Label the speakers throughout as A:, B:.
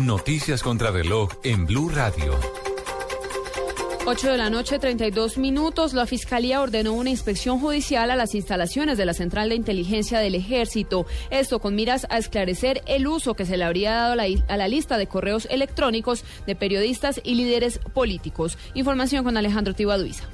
A: Noticias contra reloj en Blue Radio.
B: 8 de la noche, 32 minutos. La Fiscalía ordenó una inspección judicial a las instalaciones de la Central de Inteligencia del Ejército. Esto con miras a esclarecer el uso que se le habría dado a la, a la lista de correos electrónicos de periodistas y líderes políticos. Información con Alejandro Tibaduiza.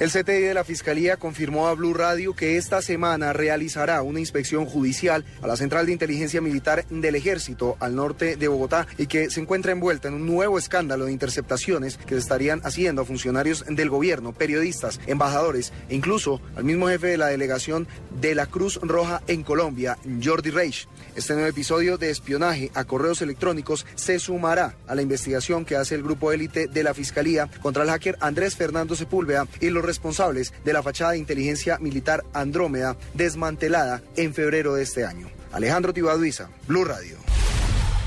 C: El CTI de la Fiscalía confirmó a Blue Radio que esta semana realizará una inspección judicial a la Central de Inteligencia Militar del Ejército al norte de Bogotá y que se encuentra envuelta en un nuevo escándalo de interceptaciones que estarían haciendo a funcionarios del gobierno, periodistas, embajadores e incluso al mismo jefe de la delegación de la Cruz Roja en Colombia, Jordi Reich. Este nuevo episodio de espionaje a correos electrónicos se sumará a la investigación que hace el grupo élite de la Fiscalía contra el hacker Andrés Fernando Sepúlveda y los responsables de la fachada de inteligencia militar Andrómeda desmantelada en febrero de este año. Alejandro Tibaduiza, Blue Radio.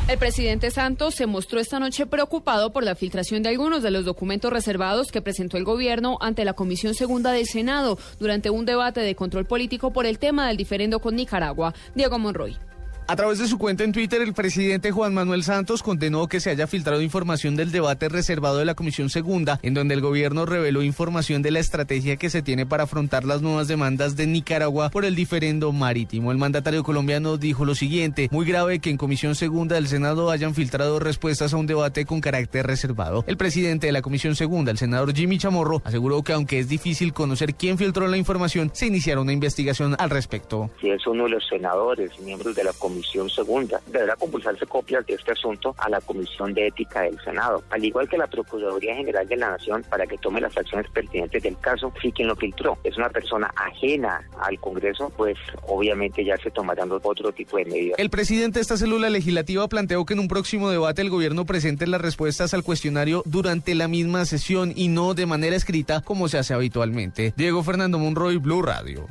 B: El presidente Santos se mostró esta noche preocupado por la filtración de algunos de los documentos reservados que presentó el gobierno ante la Comisión Segunda del Senado durante un debate de control político por el tema del diferendo con Nicaragua. Diego Monroy.
D: A través de su cuenta en Twitter, el presidente Juan Manuel Santos condenó que se haya filtrado información del debate reservado de la Comisión Segunda, en donde el gobierno reveló información de la estrategia que se tiene para afrontar las nuevas demandas de Nicaragua por el diferendo marítimo. El mandatario colombiano dijo lo siguiente, muy grave que en Comisión Segunda del Senado hayan filtrado respuestas a un debate con carácter reservado. El presidente de la Comisión Segunda, el senador Jimmy Chamorro, aseguró que aunque es difícil conocer quién filtró la información, se iniciará una investigación al respecto.
E: Si es uno de los senadores, miembros de la Comisión Comisión Segunda. Deberá compulsarse copias de este asunto a la Comisión de Ética del Senado, al igual que la Procuraduría General de la Nación, para que tome las acciones pertinentes del caso. Si quien lo filtró es una persona ajena al Congreso, pues obviamente ya se tomarán otro tipo de medidas.
D: El presidente de esta célula legislativa planteó que en un próximo debate el gobierno presente las respuestas al cuestionario durante la misma sesión y no de manera escrita como se hace habitualmente. Diego Fernando Monroy, Blue Radio.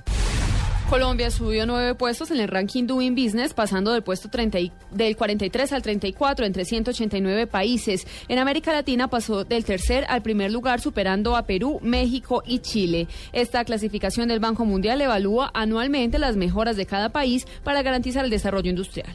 B: Colombia subió nueve puestos en el ranking Doing Business, pasando del puesto 30 del 43 al 34 entre 189 países. En América Latina pasó del tercer al primer lugar, superando a Perú, México y Chile. Esta clasificación del Banco Mundial evalúa anualmente las mejoras de cada país para garantizar el desarrollo industrial.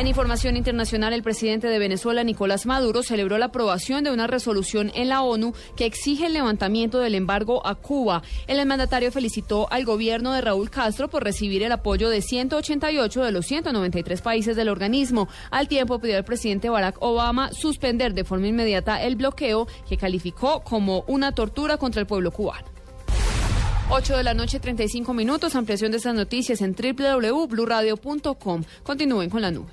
B: En información internacional, el presidente de Venezuela, Nicolás Maduro, celebró la aprobación de una resolución en la ONU que exige el levantamiento del embargo a Cuba. El mandatario felicitó al gobierno de Raúl Castro por recibir el apoyo de 188 de los 193 países del organismo. Al tiempo pidió al presidente Barack Obama suspender de forma inmediata el bloqueo que calificó como una tortura contra el pueblo cubano. 8 de la noche, 35 minutos. Ampliación de estas noticias en www.bluradio.com. Continúen con la nube.